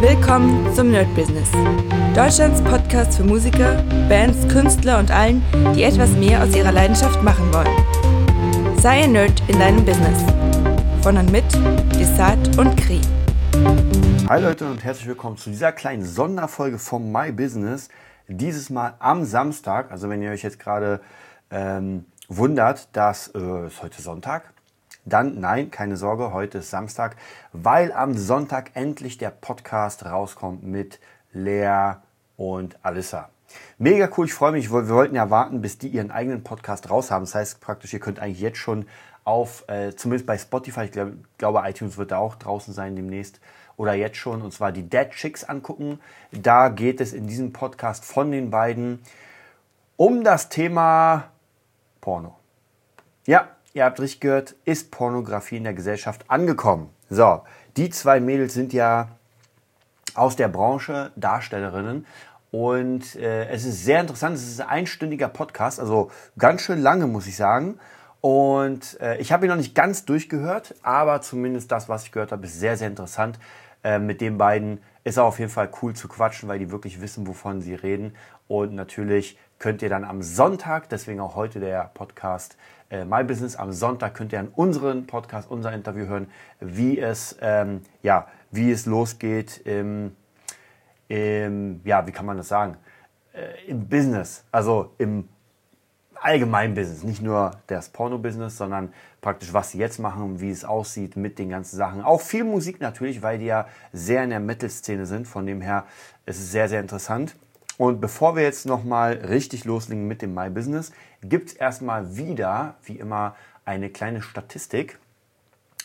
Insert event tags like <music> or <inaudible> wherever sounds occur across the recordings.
Willkommen zum Nerd Business. Deutschlands Podcast für Musiker, Bands, Künstler und allen, die etwas mehr aus ihrer Leidenschaft machen wollen. Sei ein Nerd in deinem Business. Von und mit Desart und Kri. Hi Leute und herzlich willkommen zu dieser kleinen Sonderfolge vom My Business. Dieses Mal am Samstag. Also wenn ihr euch jetzt gerade ähm, wundert, dass äh, ist heute Sonntag dann nein, keine Sorge, heute ist Samstag, weil am Sonntag endlich der Podcast rauskommt mit Lea und Alissa. Mega cool, ich freue mich. Wir wollten ja warten, bis die ihren eigenen Podcast raus haben. Das heißt praktisch, ihr könnt eigentlich jetzt schon auf, äh, zumindest bei Spotify, ich glaub, glaube, iTunes wird da auch draußen sein demnächst, oder jetzt schon, und zwar die Dead Chicks angucken. Da geht es in diesem Podcast von den beiden um das Thema Porno. Ja, ihr habt richtig gehört, ist Pornografie in der Gesellschaft angekommen. So, die zwei Mädels sind ja aus der Branche Darstellerinnen und äh, es ist sehr interessant. Es ist ein einstündiger Podcast, also ganz schön lange, muss ich sagen. Und äh, ich habe ihn noch nicht ganz durchgehört, aber zumindest das, was ich gehört habe, ist sehr, sehr interessant. Äh, mit den beiden ist auch auf jeden Fall cool zu quatschen, weil die wirklich wissen, wovon sie reden. Und natürlich könnt ihr dann am Sonntag, deswegen auch heute der Podcast, äh, My Business. Am Sonntag könnt ihr an unseren Podcast, unser Interview hören, wie es, ähm, ja, wie es losgeht im, im, ja, wie kann man das sagen, äh, im Business, also im allgemeinen Business, nicht nur das Porno-Business, sondern praktisch, was sie jetzt machen, wie es aussieht mit den ganzen Sachen. Auch viel Musik natürlich, weil die ja sehr in der Metal-Szene sind. Von dem her ist es sehr, sehr interessant. Und bevor wir jetzt nochmal richtig loslegen mit dem My Business, gibt es erstmal wieder, wie immer, eine kleine Statistik,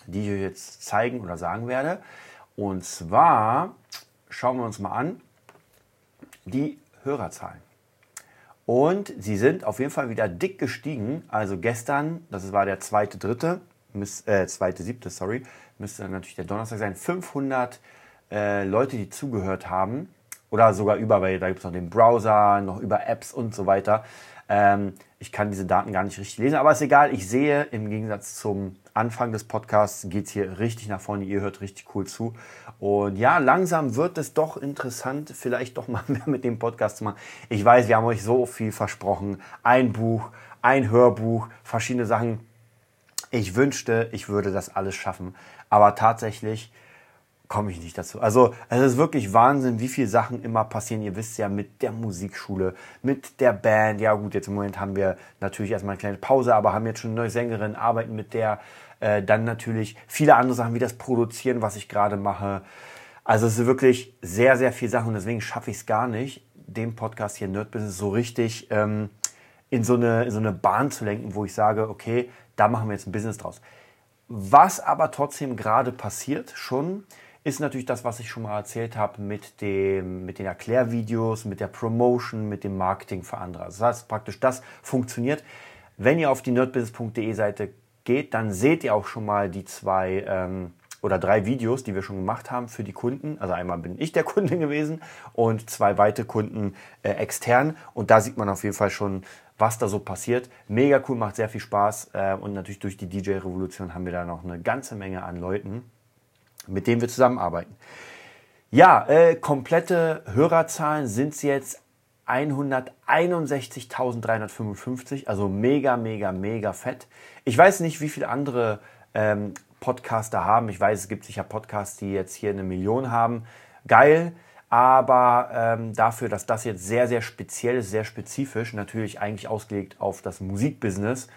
die ich euch jetzt zeigen oder sagen werde. Und zwar schauen wir uns mal an die Hörerzahlen. Und sie sind auf jeden Fall wieder dick gestiegen. Also gestern, das war der zweite, dritte, äh, zweite, siebte, sorry, müsste natürlich der Donnerstag sein, 500 äh, Leute, die zugehört haben oder sogar über, weil da gibt es noch den Browser, noch über Apps und so weiter. Ähm, ich kann diese Daten gar nicht richtig lesen, aber ist egal. Ich sehe, im Gegensatz zum Anfang des Podcasts geht es hier richtig nach vorne. Ihr hört richtig cool zu. Und ja, langsam wird es doch interessant, vielleicht doch mal <laughs> mehr mit dem Podcast zu machen. Ich weiß, wir haben euch so viel versprochen. Ein Buch, ein Hörbuch, verschiedene Sachen. Ich wünschte, ich würde das alles schaffen. Aber tatsächlich komme ich nicht dazu. Also es ist wirklich Wahnsinn, wie viele Sachen immer passieren. Ihr wisst ja, mit der Musikschule, mit der Band. Ja gut, jetzt im Moment haben wir natürlich erstmal eine kleine Pause, aber haben jetzt schon eine neue Sängerin, arbeiten mit der. Äh, dann natürlich viele andere Sachen wie das Produzieren, was ich gerade mache. Also es ist wirklich sehr, sehr viel Sachen und deswegen schaffe ich es gar nicht, den Podcast hier Nerd Business so richtig ähm, in, so eine, in so eine Bahn zu lenken, wo ich sage, okay, da machen wir jetzt ein Business draus. Was aber trotzdem gerade passiert schon, ist natürlich das, was ich schon mal erzählt habe mit, mit den Erklärvideos, mit der Promotion, mit dem Marketing für andere. Also das heißt praktisch, das funktioniert. Wenn ihr auf die nerdbusiness.de Seite geht, dann seht ihr auch schon mal die zwei ähm, oder drei Videos, die wir schon gemacht haben für die Kunden. Also einmal bin ich der <laughs> Kunde gewesen und zwei weitere Kunden äh, extern. Und da sieht man auf jeden Fall schon, was da so passiert. Mega cool, macht sehr viel Spaß. Äh, und natürlich durch die DJ-Revolution haben wir da noch eine ganze Menge an Leuten mit denen wir zusammenarbeiten. Ja, äh, komplette Hörerzahlen sind jetzt 161.355, also mega, mega, mega fett. Ich weiß nicht, wie viele andere ähm, Podcaster haben. Ich weiß, es gibt sicher Podcasts, die jetzt hier eine Million haben. Geil, aber ähm, dafür, dass das jetzt sehr, sehr speziell ist, sehr spezifisch, natürlich eigentlich ausgelegt auf das Musikbusiness,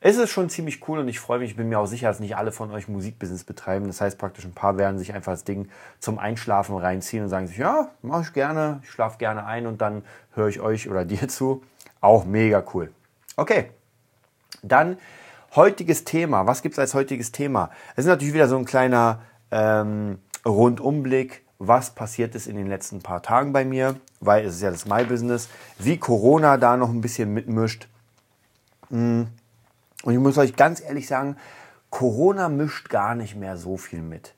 es ist schon ziemlich cool und ich freue mich, ich bin mir auch sicher, dass nicht alle von euch Musikbusiness betreiben. Das heißt praktisch, ein paar werden sich einfach das Ding zum Einschlafen reinziehen und sagen sich, ja, mache ich gerne, ich schlafe gerne ein und dann höre ich euch oder <laughs> dir zu. Auch mega cool. Okay, dann heutiges Thema. Was gibt es als heutiges Thema? Es ist natürlich wieder so ein kleiner ähm, Rundumblick, was passiert ist in den letzten paar Tagen bei mir, weil es ist ja das My-Business, wie Corona da noch ein bisschen mitmischt. Hm und ich muss euch ganz ehrlich sagen, Corona mischt gar nicht mehr so viel mit.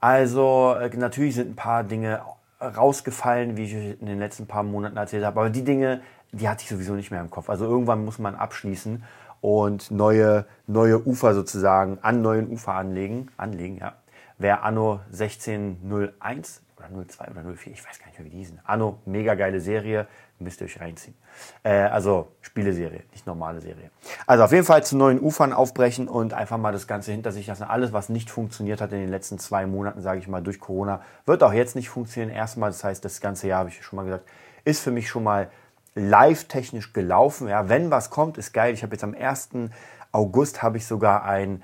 Also äh, natürlich sind ein paar Dinge rausgefallen, wie ich in den letzten paar Monaten erzählt habe, aber die Dinge, die hatte ich sowieso nicht mehr im Kopf. Also irgendwann muss man abschließen und neue, neue Ufer sozusagen an neuen Ufer anlegen. Anlegen, ja. Wer Anno 1601 oder oder 02 oder 04, ich weiß gar nicht mehr, wie die hießen. Anno, mega geile Serie, müsst ihr euch reinziehen. Äh, also Spieleserie, nicht normale Serie. Also auf jeden Fall zu neuen Ufern aufbrechen und einfach mal das Ganze hinter sich lassen. Alles, was nicht funktioniert hat in den letzten zwei Monaten, sage ich mal, durch Corona, wird auch jetzt nicht funktionieren. Erstmal, das heißt, das ganze Jahr, habe ich schon mal gesagt, ist für mich schon mal live-technisch gelaufen. Ja, wenn was kommt, ist geil. Ich habe jetzt am 1. August habe ich sogar ein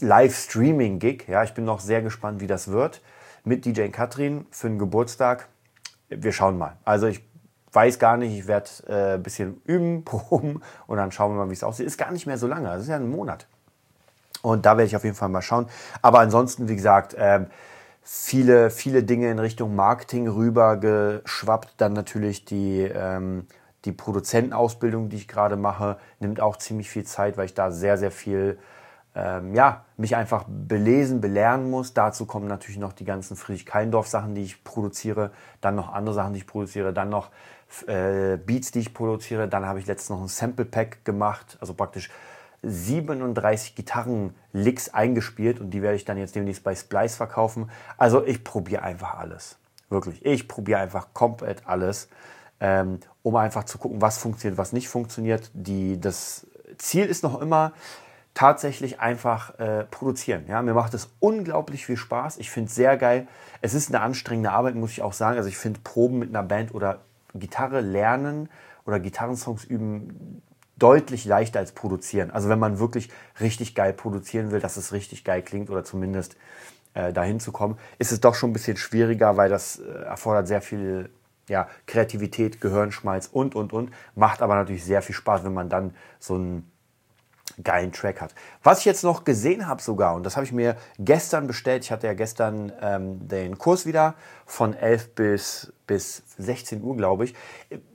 Live-Streaming-Gig. Ja, ich bin noch sehr gespannt, wie das wird. Mit DJ Katrin für den Geburtstag. Wir schauen mal. Also ich weiß gar nicht, ich werde äh, ein bisschen üben, <laughs> proben und dann schauen wir mal, wie es aussieht. Ist gar nicht mehr so lange, das ist ja ein Monat. Und da werde ich auf jeden Fall mal schauen. Aber ansonsten, wie gesagt, ähm, viele, viele Dinge in Richtung Marketing rüber geschwappt. Dann natürlich die, ähm, die Produzentenausbildung, die ich gerade mache, nimmt auch ziemlich viel Zeit, weil ich da sehr, sehr viel ähm, ja, mich einfach belesen, belehren muss. Dazu kommen natürlich noch die ganzen Friedrich-Keindorf-Sachen, die ich produziere, dann noch andere Sachen, die ich produziere, dann noch äh, Beats, die ich produziere. Dann habe ich letztens noch ein Sample-Pack gemacht, also praktisch 37 Gitarren-Licks eingespielt und die werde ich dann jetzt demnächst bei Splice verkaufen. Also ich probiere einfach alles. Wirklich. Ich probiere einfach komplett alles, ähm, um einfach zu gucken, was funktioniert, was nicht funktioniert. Die, das Ziel ist noch immer, tatsächlich einfach äh, produzieren. Ja, mir macht es unglaublich viel Spaß. Ich finde es sehr geil. Es ist eine anstrengende Arbeit, muss ich auch sagen. Also ich finde Proben mit einer Band oder Gitarre lernen oder Gitarrensongs üben deutlich leichter als produzieren. Also wenn man wirklich richtig geil produzieren will, dass es richtig geil klingt oder zumindest äh, dahin zu kommen, ist es doch schon ein bisschen schwieriger, weil das äh, erfordert sehr viel ja, Kreativität, Gehirnschmalz und, und, und. Macht aber natürlich sehr viel Spaß, wenn man dann so ein geilen Track hat. Was ich jetzt noch gesehen habe sogar, und das habe ich mir gestern bestellt, ich hatte ja gestern ähm, den Kurs wieder von 11 bis, bis 16 Uhr, glaube ich.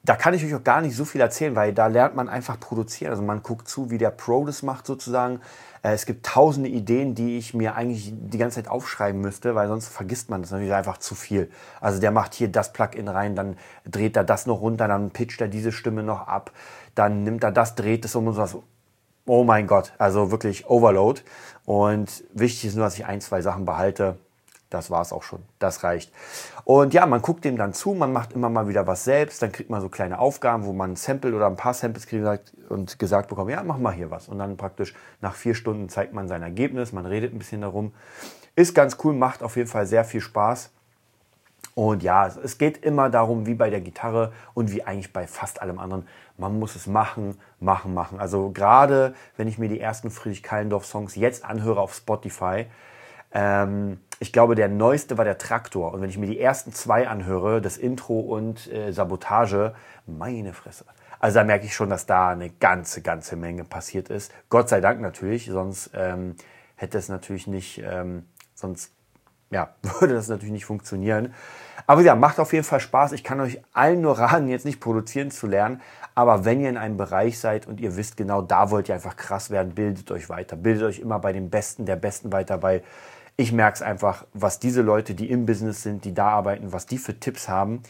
Da kann ich euch auch gar nicht so viel erzählen, weil da lernt man einfach produzieren. Also man guckt zu, wie der Pro das macht sozusagen. Äh, es gibt tausende Ideen, die ich mir eigentlich die ganze Zeit aufschreiben müsste, weil sonst vergisst man das natürlich einfach zu viel. Also der macht hier das Plugin rein, dann dreht er das noch runter, dann pitcht er diese Stimme noch ab, dann nimmt er das, dreht es um und so oh mein Gott, also wirklich Overload. Und wichtig ist nur, dass ich ein, zwei Sachen behalte. Das war es auch schon. Das reicht. Und ja, man guckt dem dann zu, man macht immer mal wieder was selbst, dann kriegt man so kleine Aufgaben, wo man ein Sample oder ein paar Samples kriegt und gesagt bekommt, ja, mach mal hier was. Und dann praktisch nach vier Stunden zeigt man sein Ergebnis, man redet ein bisschen darum. Ist ganz cool, macht auf jeden Fall sehr viel Spaß. Und ja, es geht immer darum, wie bei der Gitarre und wie eigentlich bei fast allem anderen, man muss es machen, machen, machen. Also gerade wenn ich mir die ersten Friedrich Kallendorf-Songs jetzt anhöre auf Spotify, ähm, ich glaube, der neueste war der Traktor. Und wenn ich mir die ersten zwei anhöre, das Intro und äh, Sabotage, meine Fresse. Also da merke ich schon, dass da eine ganze, ganze Menge passiert ist. Gott sei Dank natürlich, sonst ähm, hätte es natürlich nicht, ähm, sonst ja, <laughs> würde das natürlich nicht funktionieren. Aber ja, macht auf jeden Fall Spaß. Ich kann euch allen nur raten, jetzt nicht produzieren zu lernen. Aber wenn ihr in einem Bereich seid und ihr wisst genau, da wollt ihr einfach krass werden, bildet euch weiter. Bildet euch immer bei den Besten der Besten weiter, weil ich merke es einfach, was diese Leute, die im Business sind, die da arbeiten, was die für Tipps haben,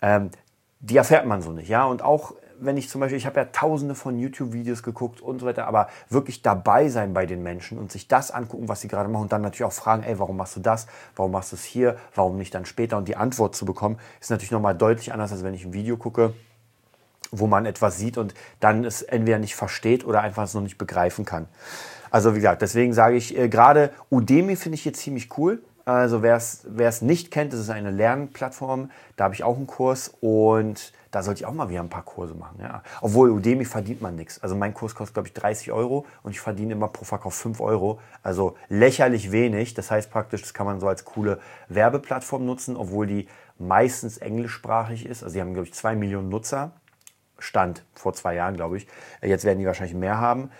ähm, die erfährt man so nicht. Ja, und auch wenn ich zum Beispiel, ich habe ja tausende von YouTube-Videos geguckt und so weiter, aber wirklich dabei sein bei den Menschen und sich das angucken, was sie gerade machen und dann natürlich auch fragen, ey, warum machst du das? Warum machst du es hier? Warum nicht dann später? Und die Antwort zu bekommen, ist natürlich nochmal deutlich anders, als wenn ich ein Video gucke, wo man etwas sieht und dann es entweder nicht versteht oder einfach es noch nicht begreifen kann. Also wie gesagt, deswegen sage ich, äh, gerade Udemy finde ich hier ziemlich cool. Also wer es nicht kennt, das ist eine Lernplattform. Da habe ich auch einen Kurs und da sollte ich auch mal wieder ein paar Kurse machen. Ja. Obwohl Udemy verdient man nichts. Also mein Kurs kostet, glaube ich, 30 Euro und ich verdiene immer pro Verkauf 5 Euro. Also lächerlich wenig. Das heißt praktisch, das kann man so als coole Werbeplattform nutzen, obwohl die meistens englischsprachig ist. Also sie haben, glaube ich, zwei Millionen Nutzer. Stand vor zwei Jahren, glaube ich. Jetzt werden die wahrscheinlich mehr haben.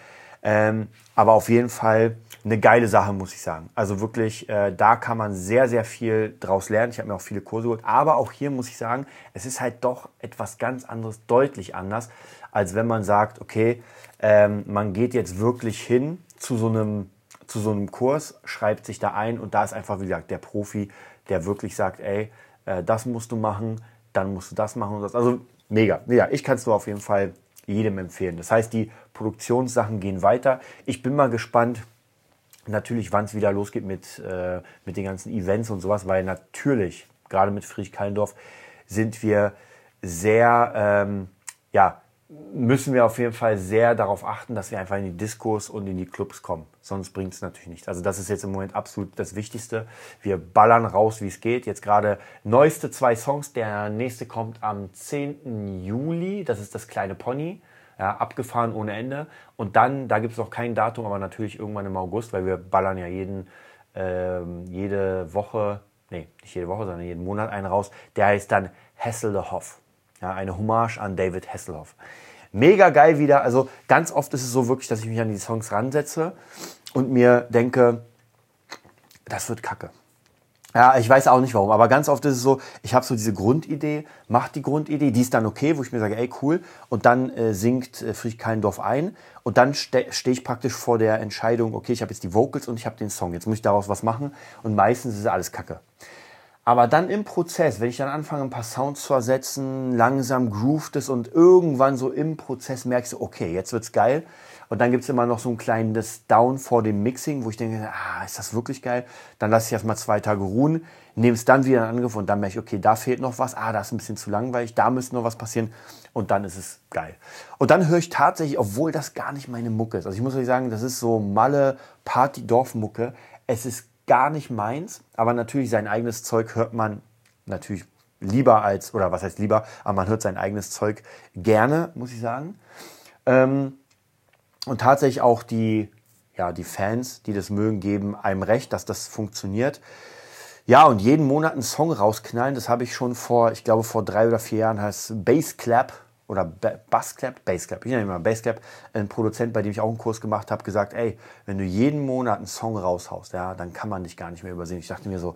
Ähm, aber auf jeden Fall eine geile Sache, muss ich sagen. Also wirklich, äh, da kann man sehr, sehr viel draus lernen. Ich habe mir auch viele Kurse geholt. Aber auch hier muss ich sagen, es ist halt doch etwas ganz anderes, deutlich anders, als wenn man sagt, okay, ähm, man geht jetzt wirklich hin zu so einem zu so einem Kurs, schreibt sich da ein und da ist einfach, wie gesagt, der Profi, der wirklich sagt, ey, äh, das musst du machen, dann musst du das machen und das. Also mega. Ja, ich kann es nur auf jeden Fall jedem empfehlen. Das heißt, die Produktionssachen gehen weiter. Ich bin mal gespannt, natürlich, wann es wieder losgeht mit, äh, mit den ganzen Events und sowas, weil natürlich, gerade mit Friedrich Kallendorf, sind wir sehr, ähm, ja, müssen wir auf jeden Fall sehr darauf achten, dass wir einfach in die Diskos und in die Clubs kommen. Sonst bringt es natürlich nichts. Also das ist jetzt im Moment absolut das Wichtigste. Wir ballern raus, wie es geht. Jetzt gerade neueste zwei Songs. Der nächste kommt am 10. Juli. Das ist das kleine Pony. Ja, abgefahren ohne Ende. Und dann, da gibt es noch kein Datum, aber natürlich irgendwann im August, weil wir ballern ja jeden, ähm, jede Woche, nee, nicht jede Woche, sondern jeden Monat einen raus. Der heißt dann Hasselhoff. Ja, eine Hommage an David Hasselhoff. Mega geil wieder. Also ganz oft ist es so wirklich, dass ich mich an die Songs ransetze und mir denke, das wird kacke. Ja, ich weiß auch nicht warum, aber ganz oft ist es so, ich habe so diese Grundidee, mach die Grundidee, die ist dann okay, wo ich mir sage, ey cool, und dann äh, singt äh, Friedrich Keindorf ein und dann ste stehe ich praktisch vor der Entscheidung, okay, ich habe jetzt die Vocals und ich habe den Song, jetzt muss ich daraus was machen und meistens ist alles kacke. Aber dann im Prozess, wenn ich dann anfange, ein paar Sounds zu ersetzen, langsam groovt es und irgendwann so im Prozess merkst du, okay, jetzt wird's geil. Und dann gibt's immer noch so ein kleines Down vor dem Mixing, wo ich denke, ah, ist das wirklich geil? Dann lasse ich erstmal zwei Tage ruhen, nehme es dann wieder in Angriff und dann merke ich, okay, da fehlt noch was, ah, da ist ein bisschen zu langweilig, da müsste noch was passieren und dann ist es geil. Und dann höre ich tatsächlich, obwohl das gar nicht meine Mucke ist, also ich muss euch sagen, das ist so Malle Party-Dorf-Mucke, es ist gar nicht meins, aber natürlich sein eigenes Zeug hört man natürlich lieber als, oder was heißt lieber, aber man hört sein eigenes Zeug gerne, muss ich sagen. Ähm, und tatsächlich auch die, ja, die Fans, die das mögen, geben einem recht, dass das funktioniert. Ja, und jeden Monat einen Song rausknallen, das habe ich schon vor, ich glaube vor drei oder vier Jahren, heißt Bass Clap oder Bassclap, Bassclap, ich nenne immer Bassclap, ein Produzent, bei dem ich auch einen Kurs gemacht habe, gesagt, ey, wenn du jeden Monat einen Song raushaust, ja, dann kann man dich gar nicht mehr übersehen. Ich dachte mir so,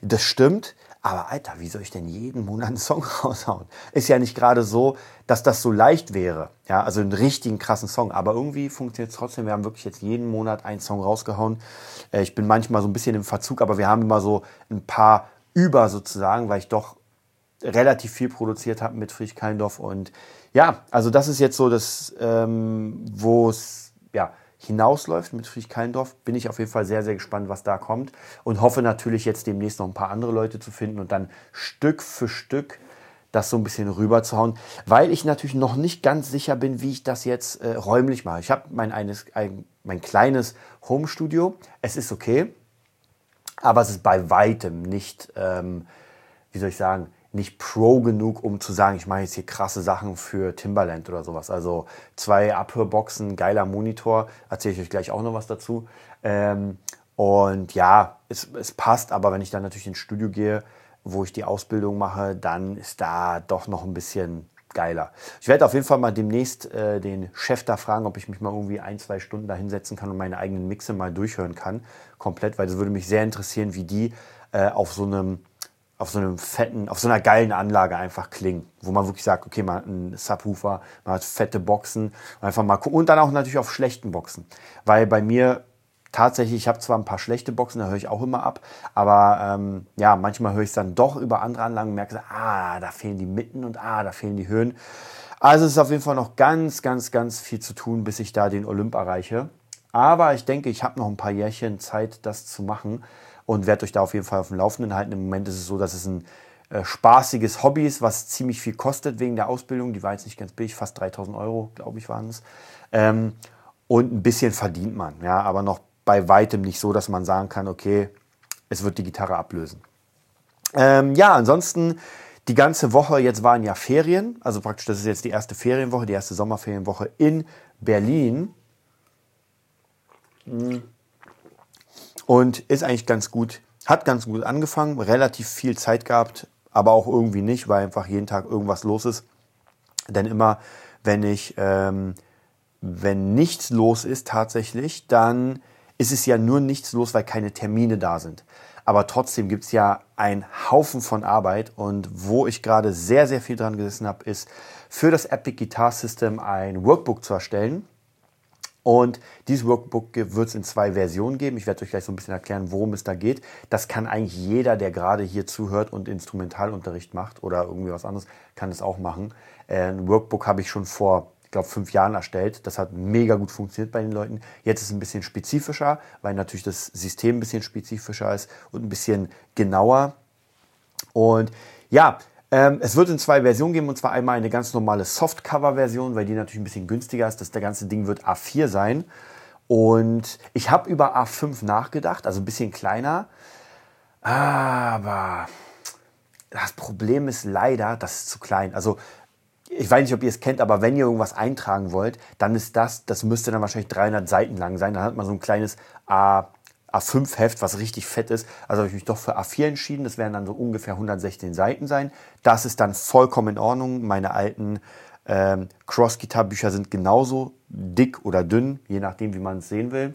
das stimmt, aber Alter, wie soll ich denn jeden Monat einen Song <laughs> raushauen? Ist ja nicht gerade so, dass das so leicht wäre, ja, also einen richtigen krassen Song, aber irgendwie funktioniert es trotzdem. Wir haben wirklich jetzt jeden Monat einen Song rausgehauen. Äh, ich bin manchmal so ein bisschen im Verzug, aber wir haben immer so ein paar über sozusagen, weil ich doch relativ viel produziert habe mit Friedrich Keindorf und ja, also das ist jetzt so das, ähm, wo es ja, hinausläuft mit Friedrich Keindorf. Bin ich auf jeden Fall sehr, sehr gespannt, was da kommt. Und hoffe natürlich jetzt demnächst noch ein paar andere Leute zu finden und dann Stück für Stück das so ein bisschen rüber zu hauen, weil ich natürlich noch nicht ganz sicher bin, wie ich das jetzt äh, räumlich mache. Ich habe mein, eines, ein, mein kleines Home-Studio. Es ist okay, aber es ist bei weitem nicht, ähm, wie soll ich sagen, nicht pro genug, um zu sagen, ich mache jetzt hier krasse Sachen für Timbaland oder sowas. Also zwei Abhörboxen, geiler Monitor, erzähle ich euch gleich auch noch was dazu. Ähm, und ja, es, es passt, aber wenn ich dann natürlich ins Studio gehe, wo ich die Ausbildung mache, dann ist da doch noch ein bisschen geiler. Ich werde auf jeden Fall mal demnächst äh, den Chef da fragen, ob ich mich mal irgendwie ein, zwei Stunden da hinsetzen kann und meine eigenen Mixe mal durchhören kann, komplett, weil das würde mich sehr interessieren, wie die äh, auf so einem auf so einem fetten, auf so einer geilen Anlage einfach klingen, wo man wirklich sagt, okay, man hat einen Subwoofer, man hat fette Boxen, einfach mal gucken und dann auch natürlich auf schlechten Boxen, weil bei mir tatsächlich, ich habe zwar ein paar schlechte Boxen, da höre ich auch immer ab, aber ähm, ja, manchmal höre ich es dann doch über andere Anlagen und merke, ah, da fehlen die Mitten und ah, da fehlen die Höhen. Also es ist auf jeden Fall noch ganz, ganz, ganz viel zu tun, bis ich da den Olymp erreiche. Aber ich denke, ich habe noch ein paar Jährchen Zeit, das zu machen und werde euch da auf jeden Fall auf dem Laufenden halten. Im Moment ist es so, dass es ein äh, spaßiges Hobby ist, was ziemlich viel kostet wegen der Ausbildung. Die war jetzt nicht ganz billig, fast 3000 Euro, glaube ich, waren es. Ähm, und ein bisschen verdient man, ja, aber noch bei weitem nicht so, dass man sagen kann, okay, es wird die Gitarre ablösen. Ähm, ja, ansonsten die ganze Woche, jetzt waren ja Ferien, also praktisch, das ist jetzt die erste Ferienwoche, die erste Sommerferienwoche in Berlin. Hm. Und ist eigentlich ganz gut, hat ganz gut angefangen, relativ viel Zeit gehabt, aber auch irgendwie nicht, weil einfach jeden Tag irgendwas los ist. Denn immer, wenn ich, ähm, wenn nichts los ist tatsächlich, dann ist es ja nur nichts los, weil keine Termine da sind. Aber trotzdem gibt es ja einen Haufen von Arbeit und wo ich gerade sehr, sehr viel dran gesessen habe, ist für das Epic Guitar System ein Workbook zu erstellen und dieses Workbook wird es in zwei Versionen geben. Ich werde euch gleich so ein bisschen erklären, worum es da geht. Das kann eigentlich jeder, der gerade hier zuhört und Instrumentalunterricht macht oder irgendwie was anderes, kann es auch machen. Äh, ein Workbook habe ich schon vor, ich glaube, fünf Jahren erstellt. Das hat mega gut funktioniert bei den Leuten. Jetzt ist es ein bisschen spezifischer, weil natürlich das System ein bisschen spezifischer ist und ein bisschen genauer. Und ja, ähm, es wird in zwei Versionen geben, und zwar einmal eine ganz normale Softcover-Version, weil die natürlich ein bisschen günstiger ist. Das ganze Ding wird A4 sein. Und ich habe über A5 nachgedacht, also ein bisschen kleiner. Aber das Problem ist leider, das ist zu klein. Also ich weiß nicht, ob ihr es kennt, aber wenn ihr irgendwas eintragen wollt, dann ist das, das müsste dann wahrscheinlich 300 Seiten lang sein. Dann hat man so ein kleines A, A5-Heft, was richtig fett ist. Also habe ich mich doch für A4 entschieden. Das werden dann so ungefähr 116 Seiten sein. Das ist dann vollkommen in Ordnung. Meine alten ähm, Cross-Guitar-Bücher sind genauso dick oder dünn, je nachdem, wie man es sehen will.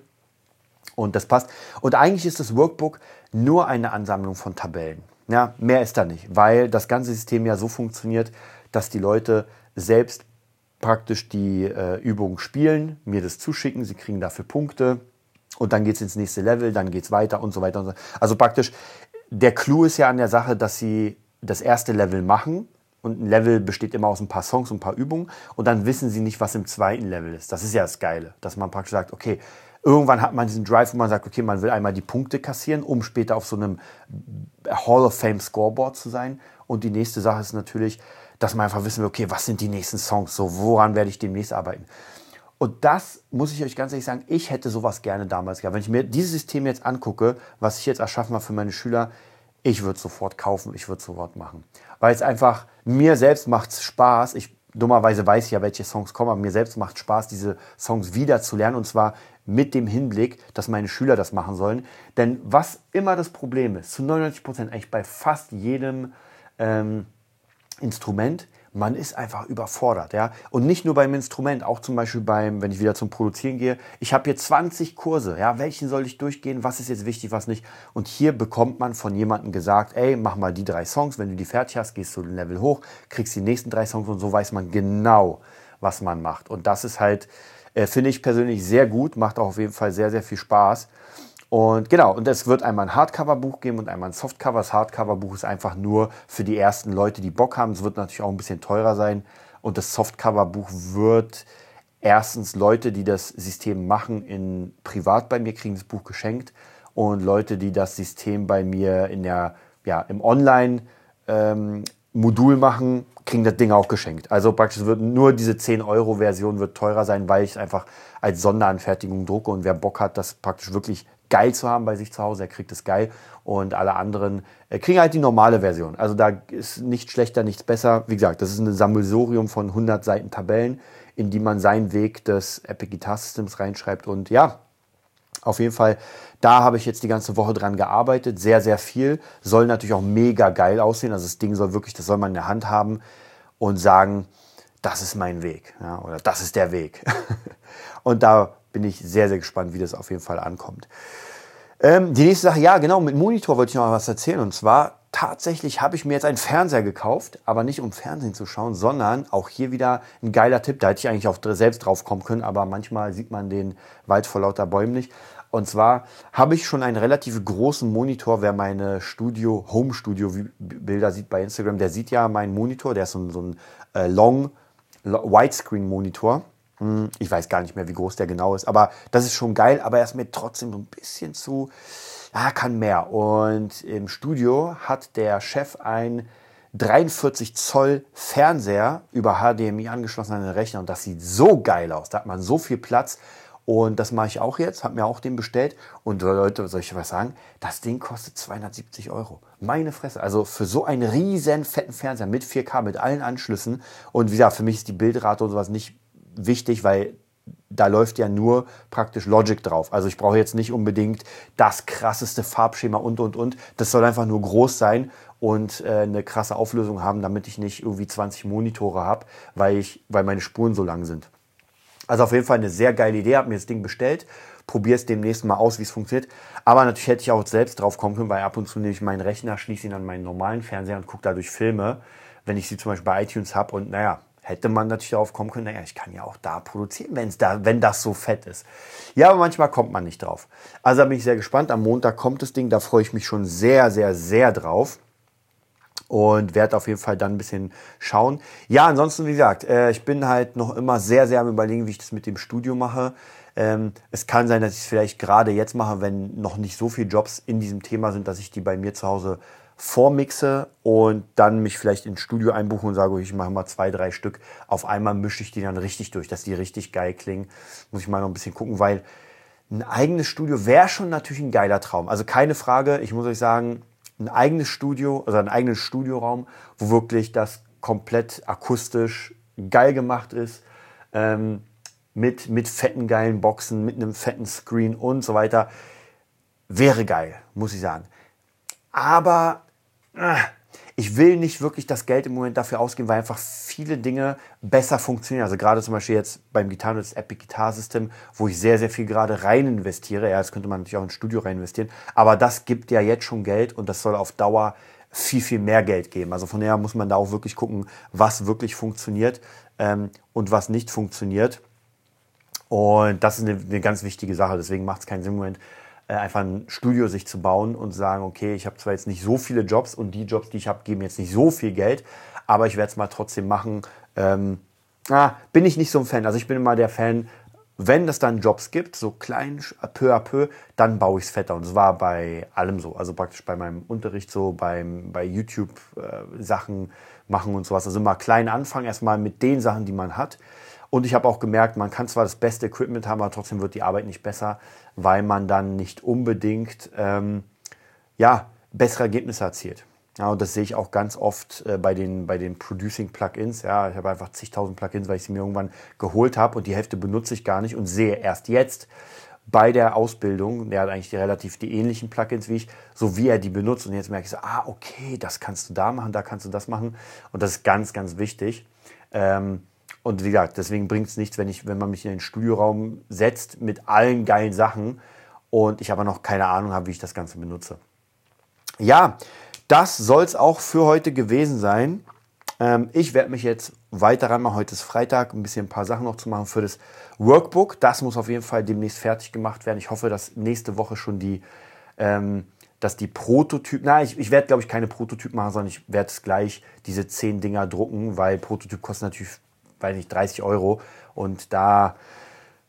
Und das passt. Und eigentlich ist das Workbook nur eine Ansammlung von Tabellen. Ja, mehr ist da nicht, weil das ganze System ja so funktioniert, dass die Leute selbst praktisch die äh, Übung spielen, mir das zuschicken, sie kriegen dafür Punkte und dann geht es ins nächste Level, dann geht es weiter und so weiter und so. Also praktisch, der Clou ist ja an der Sache, dass sie das erste Level machen und ein Level besteht immer aus ein paar Songs und ein paar Übungen und dann wissen sie nicht, was im zweiten Level ist. Das ist ja das Geile, dass man praktisch sagt, okay, irgendwann hat man diesen Drive, wo man sagt, okay, man will einmal die Punkte kassieren, um später auf so einem Hall of Fame Scoreboard zu sein. Und die nächste Sache ist natürlich, dass man einfach wissen will, okay, was sind die nächsten Songs, so woran werde ich demnächst arbeiten. Und das muss ich euch ganz ehrlich sagen, ich hätte sowas gerne damals gehabt. Wenn ich mir dieses System jetzt angucke, was ich jetzt erschaffen habe für meine Schüler, ich würde sofort kaufen, ich würde sofort machen. Weil es einfach, mir selbst macht es Spaß. Ich, dummerweise weiß ich ja, welche Songs kommen, aber mir selbst macht Spaß, diese Songs wieder zu lernen. Und zwar mit dem Hinblick, dass meine Schüler das machen sollen. Denn was immer das Problem ist, zu 99 Prozent eigentlich bei fast jedem ähm, Instrument, man ist einfach überfordert. Ja? Und nicht nur beim Instrument, auch zum Beispiel beim, wenn ich wieder zum Produzieren gehe. Ich habe hier 20 Kurse. Ja? Welchen soll ich durchgehen? Was ist jetzt wichtig, was nicht? Und hier bekommt man von jemandem gesagt, ey, mach mal die drei Songs. Wenn du die fertig hast, gehst du ein Level hoch, kriegst die nächsten drei Songs und so weiß man genau, was man macht. Und das ist halt, äh, finde ich persönlich sehr gut, macht auch auf jeden Fall sehr, sehr viel Spaß. Und genau, und es wird einmal ein Hardcover-Buch geben und einmal ein Softcover. Das Hardcover-Buch ist einfach nur für die ersten Leute, die Bock haben. Es wird natürlich auch ein bisschen teurer sein. Und das Softcover-Buch wird erstens Leute, die das System machen, in privat bei mir kriegen das Buch geschenkt. Und Leute, die das System bei mir in der, ja, im Online ähm, machen, kriegen das Ding auch geschenkt. Also praktisch wird nur diese 10-Euro-Version wird teurer sein, weil ich es einfach als Sonderanfertigung drucke. Und wer Bock hat, das praktisch wirklich geil zu haben bei sich zu Hause, der kriegt es geil. Und alle anderen äh, kriegen halt die normale Version. Also da ist nichts schlechter, nichts besser. Wie gesagt, das ist ein Sammelsurium von 100 Seiten Tabellen, in die man seinen Weg des Epic Guitar Systems reinschreibt. Und ja, auf jeden Fall, da habe ich jetzt die ganze Woche dran gearbeitet. Sehr, sehr viel. Soll natürlich auch mega geil aussehen. Also das Ding soll wirklich, das soll man in der Hand haben und sagen, das ist mein Weg. Ja, oder das ist der Weg. <laughs> und da bin ich sehr, sehr gespannt, wie das auf jeden Fall ankommt. Ähm, die nächste Sache, ja, genau, mit Monitor wollte ich noch was erzählen. Und zwar, tatsächlich habe ich mir jetzt einen Fernseher gekauft, aber nicht um Fernsehen zu schauen, sondern auch hier wieder ein geiler Tipp. Da hätte ich eigentlich auch selbst drauf kommen können, aber manchmal sieht man den Wald vor lauter Bäumen nicht. Und zwar habe ich schon einen relativ großen Monitor. Wer meine Studio, Home Studio Bilder sieht bei Instagram, der sieht ja meinen Monitor. Der ist so ein, so ein äh, Long Widescreen Monitor. Hm, ich weiß gar nicht mehr, wie groß der genau ist, aber das ist schon geil, aber er ist mir trotzdem so ein bisschen zu, ja, kann mehr. Und im Studio hat der Chef ein 43 Zoll Fernseher über HDMI angeschlossen an den Rechner und das sieht so geil aus. Da hat man so viel Platz. Und das mache ich auch jetzt, habe mir auch den bestellt. Und Leute, soll ich was sagen? Das Ding kostet 270 Euro. Meine Fresse. Also für so einen riesen fetten Fernseher mit 4K, mit allen Anschlüssen. Und wie gesagt, für mich ist die Bildrate und sowas nicht wichtig, weil da läuft ja nur praktisch Logic drauf. Also ich brauche jetzt nicht unbedingt das krasseste Farbschema und, und, und. Das soll einfach nur groß sein und äh, eine krasse Auflösung haben, damit ich nicht irgendwie 20 Monitore habe, weil, weil meine Spuren so lang sind. Also auf jeden Fall eine sehr geile Idee, habe mir das Ding bestellt, probiere es demnächst mal aus, wie es funktioniert. Aber natürlich hätte ich auch selbst drauf kommen können, weil ab und zu nehme ich meinen Rechner, schließe ihn an meinen normalen Fernseher und gucke dadurch Filme, wenn ich sie zum Beispiel bei iTunes habe und naja, hätte man natürlich darauf kommen können, naja, ich kann ja auch da produzieren, wenn's da, wenn das so fett ist. Ja, aber manchmal kommt man nicht drauf. Also da bin ich sehr gespannt. Am Montag kommt das Ding, da freue ich mich schon sehr, sehr, sehr drauf. und werde auf jeden Fall dann ein bisschen schauen. Ja, ansonsten, wie gesagt, äh, ich bin halt noch immer sehr, sehr am überlegen, wie ich das mit dem Studio mache. Ähm, es kann sein, dass ich es vielleicht gerade jetzt mache, wenn noch nicht so viele Jobs in diesem Thema sind, dass ich die bei mir zu Hause vormixe und dann mich vielleicht ins Studio einbuche und sage, ich mache mal zwei, drei Stück. Auf einmal mische ich die dann richtig durch, dass die richtig geil klingen. Muss ich mal noch ein bisschen gucken, weil ein eigenes Studio wäre schon natürlich ein geiler Traum. Also keine Frage, ich muss euch sagen, ein eigenes Studio, also ein eigenes Studioraum, wo wirklich das komplett akustisch geil gemacht ist, ähm, mit, mit fetten geilen Boxen, mit einem fetten Screen und so weiter, wäre geil, muss ich sagen. Aber ich will nicht wirklich das Geld im Moment dafür ausgeben, weil einfach viele Dinge besser funktionieren. Also gerade zum Beispiel jetzt beim Gitarren das Epic Guitar System, wo ich sehr, sehr viel gerade rein investiere. Ja, das könnte man natürlich auch ins Studio rein investieren. Aber das gibt ja jetzt schon Geld und das soll auf Dauer viel, viel mehr Geld geben. Also von daher muss man da auch wirklich gucken, was wirklich funktioniert ähm, und was nicht funktioniert. Und das ist eine, eine ganz wichtige Sache. Deswegen macht es keinen Sinn im Moment, einfach ein Studio sich zu bauen und sagen, okay, ich habe zwar jetzt nicht so viele Jobs und die Jobs, die ich habe, geben jetzt nicht so viel Geld, aber ich werde es mal trotzdem machen. Ähm, ah, bin ich nicht so ein Fan. Also ich bin immer der Fan, wenn es dann Jobs gibt, so klein, peu à peu, dann baue ich es fetter. Und es war bei allem so. Also praktisch bei meinem Unterricht so, beim, bei YouTube äh, Sachen machen und sowas. Also immer klein anfangen, erstmal mit den Sachen, die man hat. Und ich habe auch gemerkt, man kann zwar das beste Equipment haben, aber trotzdem wird die Arbeit nicht besser, weil man dann nicht unbedingt ähm, ja, bessere Ergebnisse erzielt. Ja, und das sehe ich auch ganz oft äh, bei den, bei den Producing-Plugins. Ja, ich habe einfach zigtausend Plugins, weil ich sie mir irgendwann geholt habe und die Hälfte benutze ich gar nicht und sehe erst jetzt bei der Ausbildung, der hat eigentlich die relativ die ähnlichen Plugins wie ich, so wie er die benutzt. Und jetzt merke ich so, ah, okay, das kannst du da machen, da kannst du das machen. Und das ist ganz, ganz wichtig. Ähm, und wie gesagt, deswegen bringt es nichts, wenn, ich, wenn man mich in den Studioraum setzt mit allen geilen Sachen und ich aber noch keine Ahnung habe, wie ich das Ganze benutze. Ja, das soll es auch für heute gewesen sein. Ähm, ich werde mich jetzt weiter ranmachen. Heute ist Freitag, ein bisschen ein paar Sachen noch zu machen für das Workbook. Das muss auf jeden Fall demnächst fertig gemacht werden. Ich hoffe, dass nächste Woche schon die, ähm, dass die Prototypen, na, ich, ich werde glaube ich keine Prototypen machen, sondern ich werde es gleich diese zehn Dinger drucken, weil Prototyp kostet natürlich weiß nicht, 30 Euro. Und da,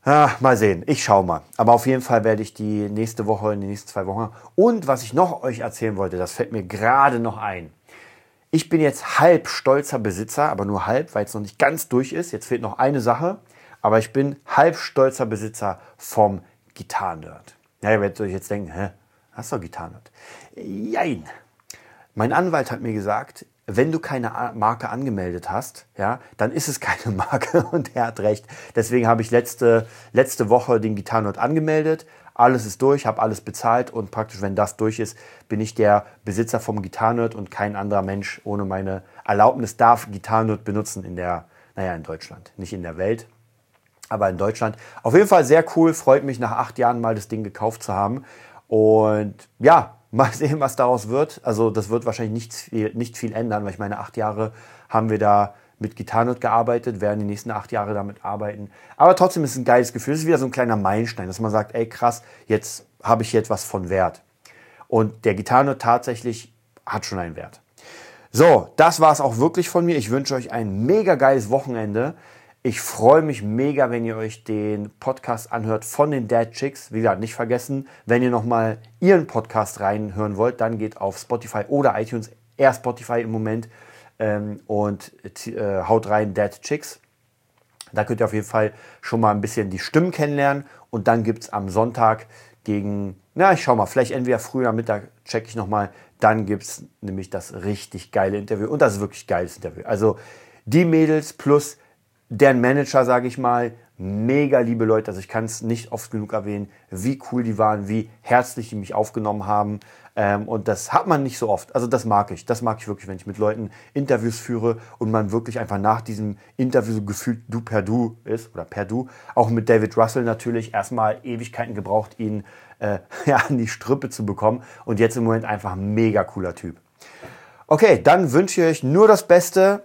ah, mal sehen, ich schaue mal. Aber auf jeden Fall werde ich die nächste Woche, in den nächsten zwei Wochen. Und was ich noch euch erzählen wollte, das fällt mir gerade noch ein. Ich bin jetzt halb stolzer Besitzer, aber nur halb, weil es noch nicht ganz durch ist. Jetzt fehlt noch eine Sache. Aber ich bin halb stolzer Besitzer vom Gitarrenerd. Ja, ihr werdet euch jetzt denken, hä, hast du Gitarrenerd? Jein. Mein Anwalt hat mir gesagt, wenn du keine Marke angemeldet hast, ja, dann ist es keine <laughs> Marke und er hat recht. Deswegen habe ich letzte, letzte Woche den Gitarrenort angemeldet. Alles ist durch, habe alles bezahlt und praktisch, wenn das durch ist, bin ich der Besitzer vom Gitarrenort und kein anderer Mensch ohne meine Erlaubnis darf Gitarrenort benutzen in der, naja, in Deutschland, nicht in der Welt, aber in Deutschland. Auf jeden Fall sehr cool, freut mich nach acht Jahren mal das Ding gekauft zu haben. Und ja, Mal sehen, was daraus wird. Also das wird wahrscheinlich nicht viel, nicht viel ändern, weil ich meine, acht Jahre haben wir da mit Gitarrenot gearbeitet, werden die nächsten acht Jahre damit arbeiten. Aber trotzdem ist es ein geiles Gefühl. Es ist wieder so ein kleiner Meilenstein, dass man sagt, ey krass, jetzt habe ich hier etwas von Wert. Und der Gitarrenot tatsächlich hat schon einen Wert. So, das war es auch wirklich von mir. Ich wünsche euch ein mega geiles Wochenende. Ich freue mich mega, wenn ihr euch den Podcast anhört von den Dad Chicks. Wie gesagt, nicht vergessen, wenn ihr nochmal ihren Podcast reinhören wollt, dann geht auf Spotify oder iTunes, eher Spotify im Moment, ähm, und äh, haut rein Dad Chicks. Da könnt ihr auf jeden Fall schon mal ein bisschen die Stimmen kennenlernen. Und dann gibt es am Sonntag gegen, na, ich schau mal, vielleicht entweder früher Mittag check ich nochmal. Dann gibt es nämlich das richtig geile Interview. Und das ist wirklich geiles Interview. Also die Mädels plus deren Manager, sage ich mal, mega liebe Leute. Also ich kann es nicht oft genug erwähnen, wie cool die waren, wie herzlich die mich aufgenommen haben. Ähm, und das hat man nicht so oft. Also das mag ich. Das mag ich wirklich, wenn ich mit Leuten Interviews führe und man wirklich einfach nach diesem Interview so gefühlt du per du ist oder per du. Auch mit David Russell natürlich erstmal Ewigkeiten gebraucht, ihn äh, <laughs> ja, an die Strippe zu bekommen. Und jetzt im Moment einfach ein mega cooler Typ. Okay, dann wünsche ich euch nur das Beste.